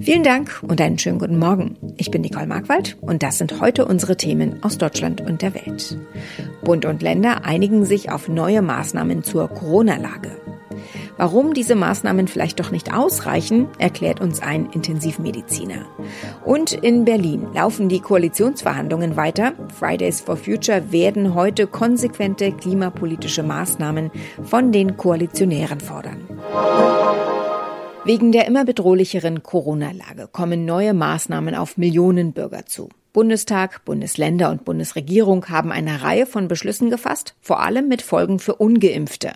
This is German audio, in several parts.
Vielen Dank und einen schönen guten Morgen. Ich bin Nicole Markwald und das sind heute unsere Themen aus Deutschland und der Welt. Bund und Länder einigen sich auf neue Maßnahmen zur Corona-Lage. Warum diese Maßnahmen vielleicht doch nicht ausreichen, erklärt uns ein Intensivmediziner. Und in Berlin laufen die Koalitionsverhandlungen weiter. Fridays for Future werden heute konsequente klimapolitische Maßnahmen von den Koalitionären fordern. Wegen der immer bedrohlicheren Corona-Lage kommen neue Maßnahmen auf Millionen Bürger zu. Bundestag, Bundesländer und Bundesregierung haben eine Reihe von Beschlüssen gefasst, vor allem mit Folgen für ungeimpfte.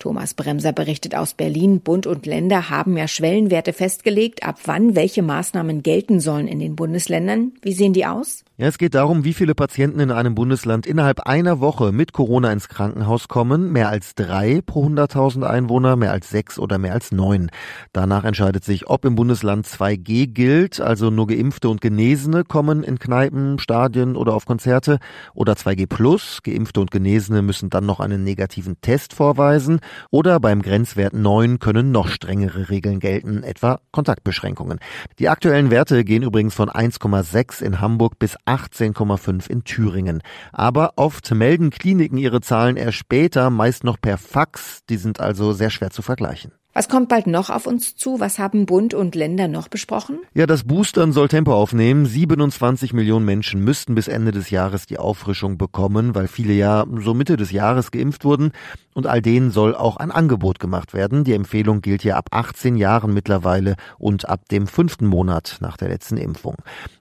Thomas Bremser berichtet aus Berlin, Bund und Länder haben ja Schwellenwerte festgelegt, ab wann welche Maßnahmen gelten sollen in den Bundesländern. Wie sehen die aus? Ja, es geht darum, wie viele Patienten in einem Bundesland innerhalb einer Woche mit Corona ins Krankenhaus kommen. Mehr als drei pro 100.000 Einwohner, mehr als sechs oder mehr als neun. Danach entscheidet sich, ob im Bundesland 2G gilt, also nur Geimpfte und Genesene kommen in Kneipen, Stadien oder auf Konzerte, oder 2G Plus. Geimpfte und Genesene müssen dann noch einen negativen Test vorweisen, oder beim Grenzwert 9 können noch strengere Regeln gelten, etwa Kontaktbeschränkungen. Die aktuellen Werte gehen übrigens von 1,6 in Hamburg bis 18,5 in Thüringen. Aber oft melden Kliniken ihre Zahlen erst später, meist noch per Fax. Die sind also sehr schwer zu vergleichen. Was kommt bald noch auf uns zu? Was haben Bund und Länder noch besprochen? Ja, das Boostern soll Tempo aufnehmen. 27 Millionen Menschen müssten bis Ende des Jahres die Auffrischung bekommen, weil viele ja so Mitte des Jahres geimpft wurden. Und all denen soll auch ein Angebot gemacht werden. Die Empfehlung gilt ja ab 18 Jahren mittlerweile und ab dem fünften Monat nach der letzten Impfung.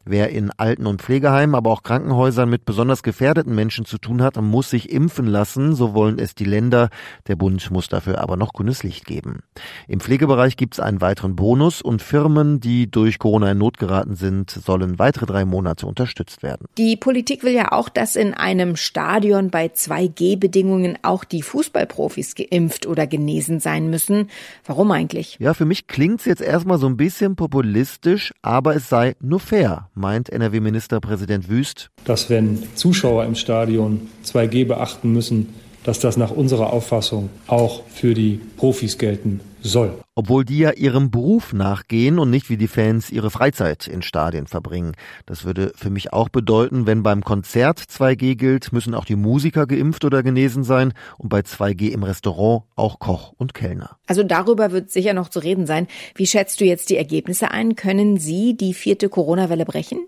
Wer in Alten- und Pflegeheimen, aber auch Krankenhäusern mit besonders gefährdeten Menschen zu tun hat, muss sich impfen lassen. So wollen es die Länder. Der Bund muss dafür aber noch grünes Licht geben. Im Pflegebereich gibt es einen weiteren Bonus und Firmen, die durch Corona in Not geraten sind, sollen weitere drei Monate unterstützt werden. Die Politik will ja auch, dass in einem Stadion bei 2G-Bedingungen auch die Fußballprofis geimpft oder genesen sein müssen. Warum eigentlich? Ja, für mich klingt es jetzt erstmal so ein bisschen populistisch, aber es sei nur fair, meint NRW-Ministerpräsident Wüst. Dass wenn Zuschauer im Stadion 2G beachten müssen, dass das nach unserer Auffassung auch für die Profis gelten soll. Obwohl die ja ihrem Beruf nachgehen und nicht wie die Fans ihre Freizeit in Stadien verbringen. Das würde für mich auch bedeuten, wenn beim Konzert 2G gilt, müssen auch die Musiker geimpft oder genesen sein und bei 2G im Restaurant auch Koch und Kellner. Also darüber wird sicher noch zu reden sein. Wie schätzt du jetzt die Ergebnisse ein? Können Sie die vierte Corona-Welle brechen?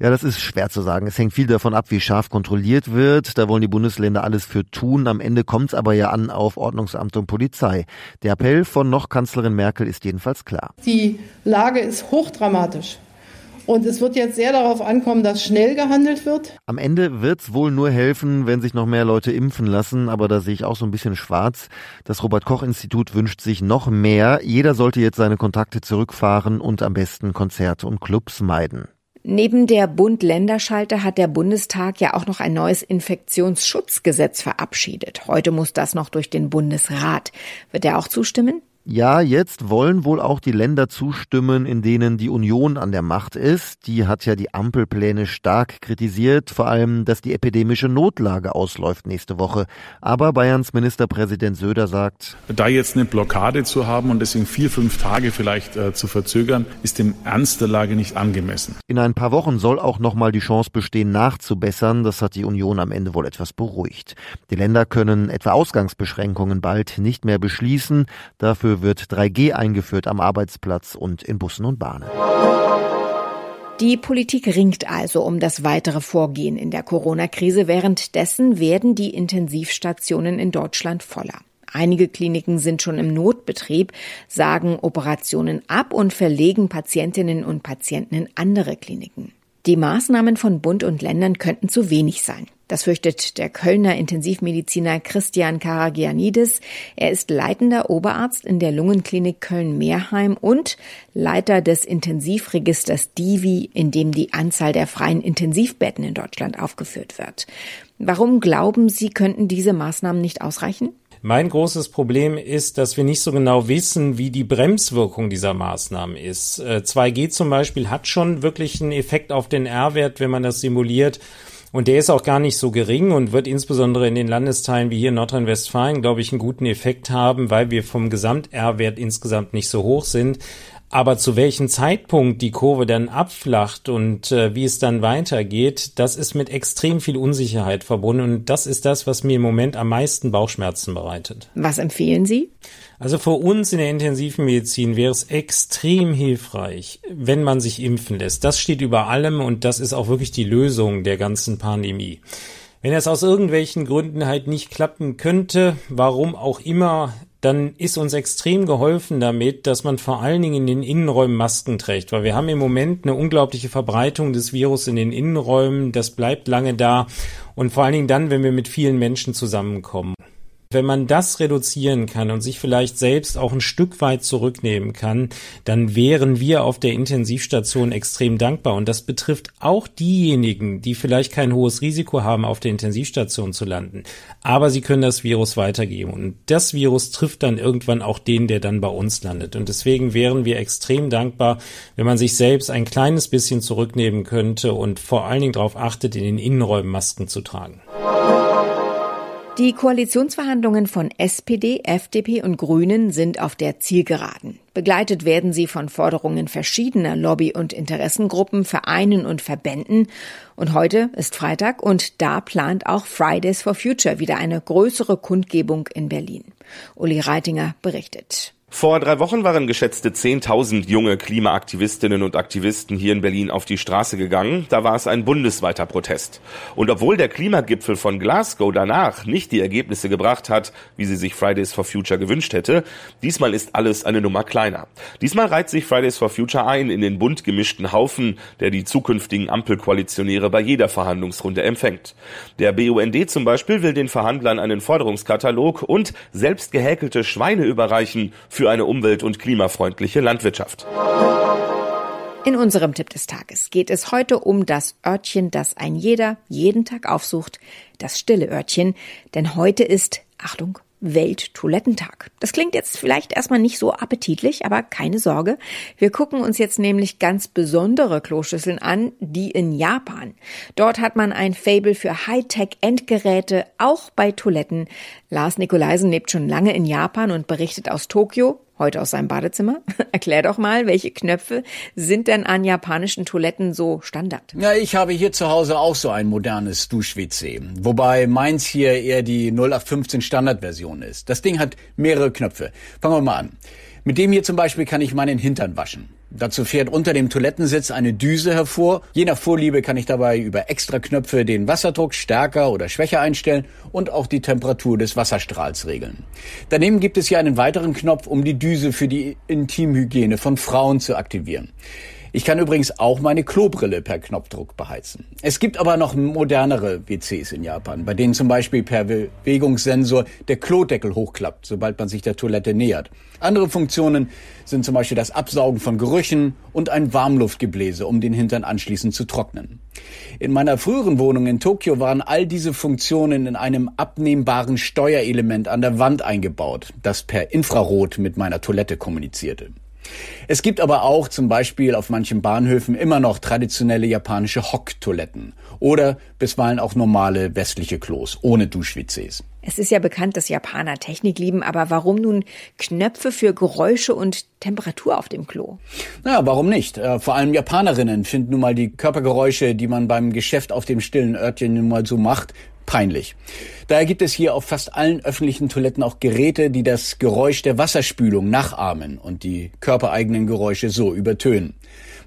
Ja, das ist schwer zu sagen. Es hängt viel davon ab, wie scharf kontrolliert wird. Da wollen die Bundesländer alles für tun. Am Ende kommt es aber ja an auf Ordnungsamt und Polizei. Der Appell von noch Kanzlerin Merkel ist jedenfalls klar. Die Lage ist hochdramatisch. Und es wird jetzt sehr darauf ankommen, dass schnell gehandelt wird. Am Ende wird es wohl nur helfen, wenn sich noch mehr Leute impfen lassen, aber da sehe ich auch so ein bisschen schwarz. Das Robert Koch Institut wünscht sich noch mehr. Jeder sollte jetzt seine Kontakte zurückfahren und am besten Konzerte und Clubs meiden. Neben der Bund-Länder-Schalte hat der Bundestag ja auch noch ein neues Infektionsschutzgesetz verabschiedet. Heute muss das noch durch den Bundesrat. Wird er auch zustimmen? Ja, jetzt wollen wohl auch die Länder zustimmen, in denen die Union an der Macht ist. Die hat ja die Ampelpläne stark kritisiert, vor allem, dass die epidemische Notlage ausläuft nächste Woche. Aber Bayerns Ministerpräsident Söder sagt, da jetzt eine Blockade zu haben und deswegen vier, fünf Tage vielleicht äh, zu verzögern, ist dem Ernst der Lage nicht angemessen. In ein paar Wochen soll auch nochmal die Chance bestehen, nachzubessern. Das hat die Union am Ende wohl etwas beruhigt. Die Länder können etwa Ausgangsbeschränkungen bald nicht mehr beschließen. Dafür wird 3G eingeführt am Arbeitsplatz und in Bussen und Bahnen. Die Politik ringt also um das weitere Vorgehen in der Corona-Krise. Währenddessen werden die Intensivstationen in Deutschland voller. Einige Kliniken sind schon im Notbetrieb, sagen Operationen ab und verlegen Patientinnen und Patienten in andere Kliniken. Die Maßnahmen von Bund und Ländern könnten zu wenig sein. Das fürchtet der Kölner Intensivmediziner Christian Karagianidis. Er ist leitender Oberarzt in der Lungenklinik Köln-Mehrheim und Leiter des Intensivregisters DIVI, in dem die Anzahl der freien Intensivbetten in Deutschland aufgeführt wird. Warum glauben Sie, könnten diese Maßnahmen nicht ausreichen? Mein großes Problem ist, dass wir nicht so genau wissen, wie die Bremswirkung dieser Maßnahmen ist. 2G äh, zum Beispiel hat schon wirklich einen Effekt auf den R-Wert, wenn man das simuliert. Und der ist auch gar nicht so gering und wird insbesondere in den Landesteilen wie hier in Nordrhein-Westfalen, glaube ich, einen guten Effekt haben, weil wir vom Gesamt-R-Wert insgesamt nicht so hoch sind. Aber zu welchem Zeitpunkt die Kurve dann abflacht und äh, wie es dann weitergeht, das ist mit extrem viel Unsicherheit verbunden und das ist das, was mir im Moment am meisten Bauchschmerzen bereitet. Was empfehlen Sie? Also für uns in der intensiven Medizin wäre es extrem hilfreich, wenn man sich impfen lässt. Das steht über allem und das ist auch wirklich die Lösung der ganzen Pandemie. Wenn es aus irgendwelchen Gründen halt nicht klappen könnte, warum auch immer, dann ist uns extrem geholfen damit, dass man vor allen Dingen in den Innenräumen Masken trägt, weil wir haben im Moment eine unglaubliche Verbreitung des Virus in den Innenräumen, das bleibt lange da. Und vor allen Dingen dann, wenn wir mit vielen Menschen zusammenkommen. Wenn man das reduzieren kann und sich vielleicht selbst auch ein Stück weit zurücknehmen kann, dann wären wir auf der Intensivstation extrem dankbar. Und das betrifft auch diejenigen, die vielleicht kein hohes Risiko haben, auf der Intensivstation zu landen. Aber sie können das Virus weitergeben. Und das Virus trifft dann irgendwann auch den, der dann bei uns landet. Und deswegen wären wir extrem dankbar, wenn man sich selbst ein kleines bisschen zurücknehmen könnte und vor allen Dingen darauf achtet, in den Innenräumen Masken zu tragen. Die Koalitionsverhandlungen von SPD, FDP und Grünen sind auf der Zielgeraden. Begleitet werden sie von Forderungen verschiedener Lobby- und Interessengruppen, Vereinen und Verbänden. Und heute ist Freitag und da plant auch Fridays for Future wieder eine größere Kundgebung in Berlin. Uli Reitinger berichtet. Vor drei Wochen waren geschätzte 10.000 junge Klimaaktivistinnen und Aktivisten hier in Berlin auf die Straße gegangen. Da war es ein bundesweiter Protest. Und obwohl der Klimagipfel von Glasgow danach nicht die Ergebnisse gebracht hat, wie sie sich Fridays for Future gewünscht hätte, diesmal ist alles eine Nummer kleiner. Diesmal reiht sich Fridays for Future ein in den bunt gemischten Haufen, der die zukünftigen Ampelkoalitionäre bei jeder Verhandlungsrunde empfängt. Der BUND zum Beispiel will den Verhandlern einen Forderungskatalog und selbst gehäkelte Schweine überreichen für für eine umwelt- und klimafreundliche Landwirtschaft. In unserem Tipp des Tages geht es heute um das Örtchen, das ein jeder jeden Tag aufsucht, das stille Örtchen, denn heute ist, Achtung, Welttoilettentag. Das klingt jetzt vielleicht erstmal nicht so appetitlich, aber keine Sorge. Wir gucken uns jetzt nämlich ganz besondere Kloschüsseln an, die in Japan. Dort hat man ein Fable für Hightech-Endgeräte, auch bei Toiletten. Lars Nikolaisen lebt schon lange in Japan und berichtet aus Tokio heute aus seinem Badezimmer. Erklär doch mal, welche Knöpfe sind denn an japanischen Toiletten so Standard? Ja, ich habe hier zu Hause auch so ein modernes Dusch-WC. Wobei meins hier eher die 0815 Standardversion ist. Das Ding hat mehrere Knöpfe. Fangen wir mal an. Mit dem hier zum Beispiel kann ich meinen Hintern waschen. Dazu fährt unter dem Toilettensitz eine Düse hervor. Je nach Vorliebe kann ich dabei über extra Knöpfe den Wasserdruck stärker oder schwächer einstellen und auch die Temperatur des Wasserstrahls regeln. Daneben gibt es hier einen weiteren Knopf, um die Düse für die Intimhygiene von Frauen zu aktivieren. Ich kann übrigens auch meine Klobrille per Knopfdruck beheizen. Es gibt aber noch modernere WCs in Japan, bei denen zum Beispiel per Bewegungssensor der Klodeckel hochklappt, sobald man sich der Toilette nähert. Andere Funktionen sind zum Beispiel das Absaugen von Gerüchen und ein Warmluftgebläse, um den Hintern anschließend zu trocknen. In meiner früheren Wohnung in Tokio waren all diese Funktionen in einem abnehmbaren Steuerelement an der Wand eingebaut, das per Infrarot mit meiner Toilette kommunizierte. Es gibt aber auch zum Beispiel auf manchen Bahnhöfen immer noch traditionelle japanische Hocktoiletten oder bisweilen auch normale westliche Klos ohne Dusch-WCs. Es ist ja bekannt, dass Japaner Technik lieben, aber warum nun Knöpfe für Geräusche und Temperatur auf dem Klo? Na, warum nicht? Äh, vor allem Japanerinnen finden nun mal die Körpergeräusche, die man beim Geschäft auf dem stillen Örtchen nun mal so macht, peinlich. Daher gibt es hier auf fast allen öffentlichen Toiletten auch Geräte, die das Geräusch der Wasserspülung nachahmen und die körpereigenen Geräusche so übertönen.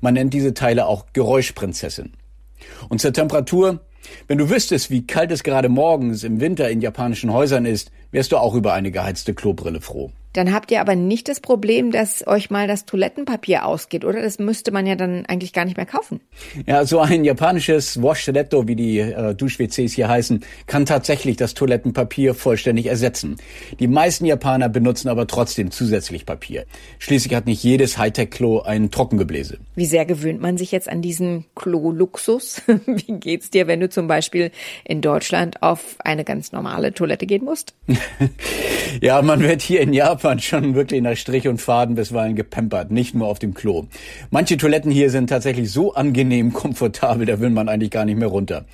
Man nennt diese Teile auch Geräuschprinzessin. Und zur Temperatur, wenn du wüsstest, wie kalt es gerade morgens im Winter in japanischen Häusern ist, wärst du auch über eine geheizte Klobrille froh. Dann habt ihr aber nicht das Problem, dass euch mal das Toilettenpapier ausgeht, oder? Das müsste man ja dann eigentlich gar nicht mehr kaufen. Ja, so ein japanisches Washletto, wie die äh, Dusch-WCs hier heißen, kann tatsächlich das Toilettenpapier vollständig ersetzen. Die meisten Japaner benutzen aber trotzdem zusätzlich Papier. Schließlich hat nicht jedes Hightech-Klo ein Trockengebläse. Wie sehr gewöhnt man sich jetzt an diesen Klo-Luxus? wie geht's dir, wenn du zum Beispiel in Deutschland auf eine ganz normale Toilette gehen musst? ja, man wird hier in Japan man schon wirklich nach Strich und Faden bisweilen gepempert, nicht nur auf dem Klo. Manche Toiletten hier sind tatsächlich so angenehm komfortabel, da will man eigentlich gar nicht mehr runter.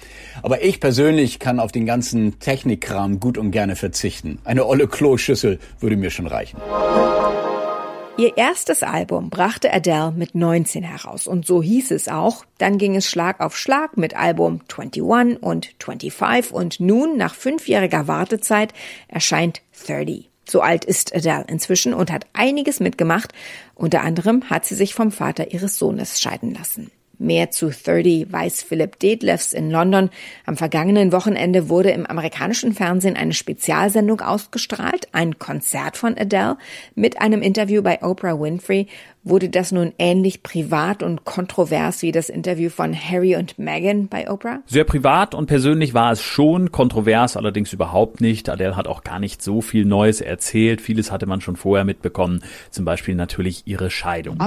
Aber ich persönlich kann auf den ganzen Technikkram gut und gerne verzichten. Eine olle Kloschüssel würde mir schon reichen. Ihr erstes Album brachte Adele mit 19 heraus und so hieß es auch. Dann ging es Schlag auf Schlag mit Album 21 und 25 und nun, nach fünfjähriger Wartezeit, erscheint 30. So alt ist Adele inzwischen und hat einiges mitgemacht. Unter anderem hat sie sich vom Vater ihres Sohnes scheiden lassen. Mehr zu 30 weiß Philip Detlefs in London. Am vergangenen Wochenende wurde im amerikanischen Fernsehen eine Spezialsendung ausgestrahlt, ein Konzert von Adele mit einem Interview bei Oprah Winfrey Wurde das nun ähnlich privat und kontrovers wie das Interview von Harry und Meghan bei Oprah? Sehr privat und persönlich war es schon, kontrovers allerdings überhaupt nicht. Adele hat auch gar nicht so viel Neues erzählt. Vieles hatte man schon vorher mitbekommen, zum Beispiel natürlich ihre Scheidung.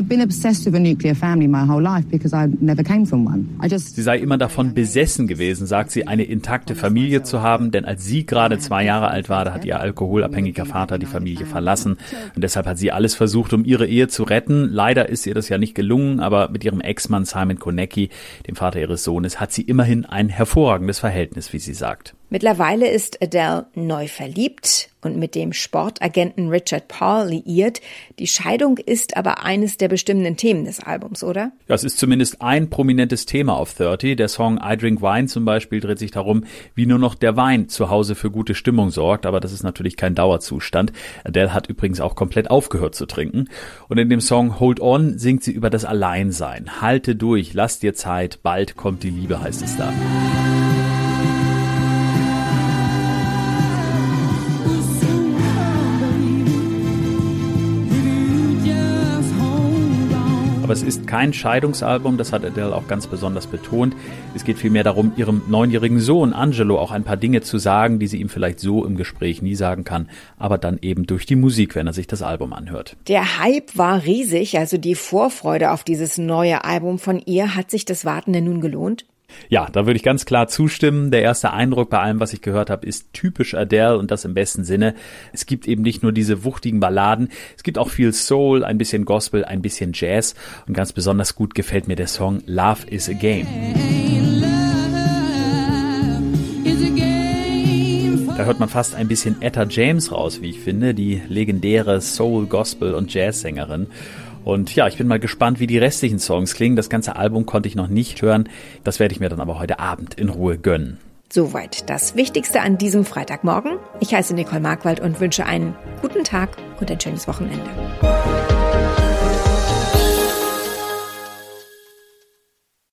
Sie sei immer davon besessen gewesen, sagt sie, eine intakte Familie zu haben, denn als sie gerade zwei Jahre alt war, da hat ihr alkoholabhängiger Vater die Familie verlassen und deshalb hat sie alles versucht, um ihre Ehe zu retten Leider ist ihr das ja nicht gelungen, aber mit ihrem Ex-Mann Simon Konecki, dem Vater ihres Sohnes, hat sie immerhin ein hervorragendes Verhältnis, wie sie sagt. Mittlerweile ist Adele neu verliebt und mit dem Sportagenten Richard Paul liiert. Die Scheidung ist aber eines der bestimmenden Themen des Albums, oder? Ja, es ist zumindest ein prominentes Thema auf 30. Der Song I Drink Wine zum Beispiel dreht sich darum, wie nur noch der Wein zu Hause für gute Stimmung sorgt, aber das ist natürlich kein Dauerzustand. Adele hat übrigens auch komplett aufgehört zu trinken. Und in dem Song Hold On singt sie über das Alleinsein. Halte durch, lass dir Zeit, bald kommt die Liebe, heißt es da. Es ist kein Scheidungsalbum, das hat Adele auch ganz besonders betont. Es geht vielmehr darum, ihrem neunjährigen Sohn Angelo auch ein paar Dinge zu sagen, die sie ihm vielleicht so im Gespräch nie sagen kann, aber dann eben durch die Musik, wenn er sich das Album anhört. Der Hype war riesig, also die Vorfreude auf dieses neue Album von ihr. Hat sich das Warten denn nun gelohnt? Ja, da würde ich ganz klar zustimmen. Der erste Eindruck bei allem, was ich gehört habe, ist typisch Adele und das im besten Sinne. Es gibt eben nicht nur diese wuchtigen Balladen, es gibt auch viel Soul, ein bisschen Gospel, ein bisschen Jazz und ganz besonders gut gefällt mir der Song Love is a Game. Da hört man fast ein bisschen Etta James raus, wie ich finde, die legendäre Soul, Gospel und Jazz-Sängerin. Und ja, ich bin mal gespannt, wie die restlichen Songs klingen. Das ganze Album konnte ich noch nicht hören. Das werde ich mir dann aber heute Abend in Ruhe gönnen. Soweit das Wichtigste an diesem Freitagmorgen. Ich heiße Nicole Markwald und wünsche einen guten Tag und ein schönes Wochenende.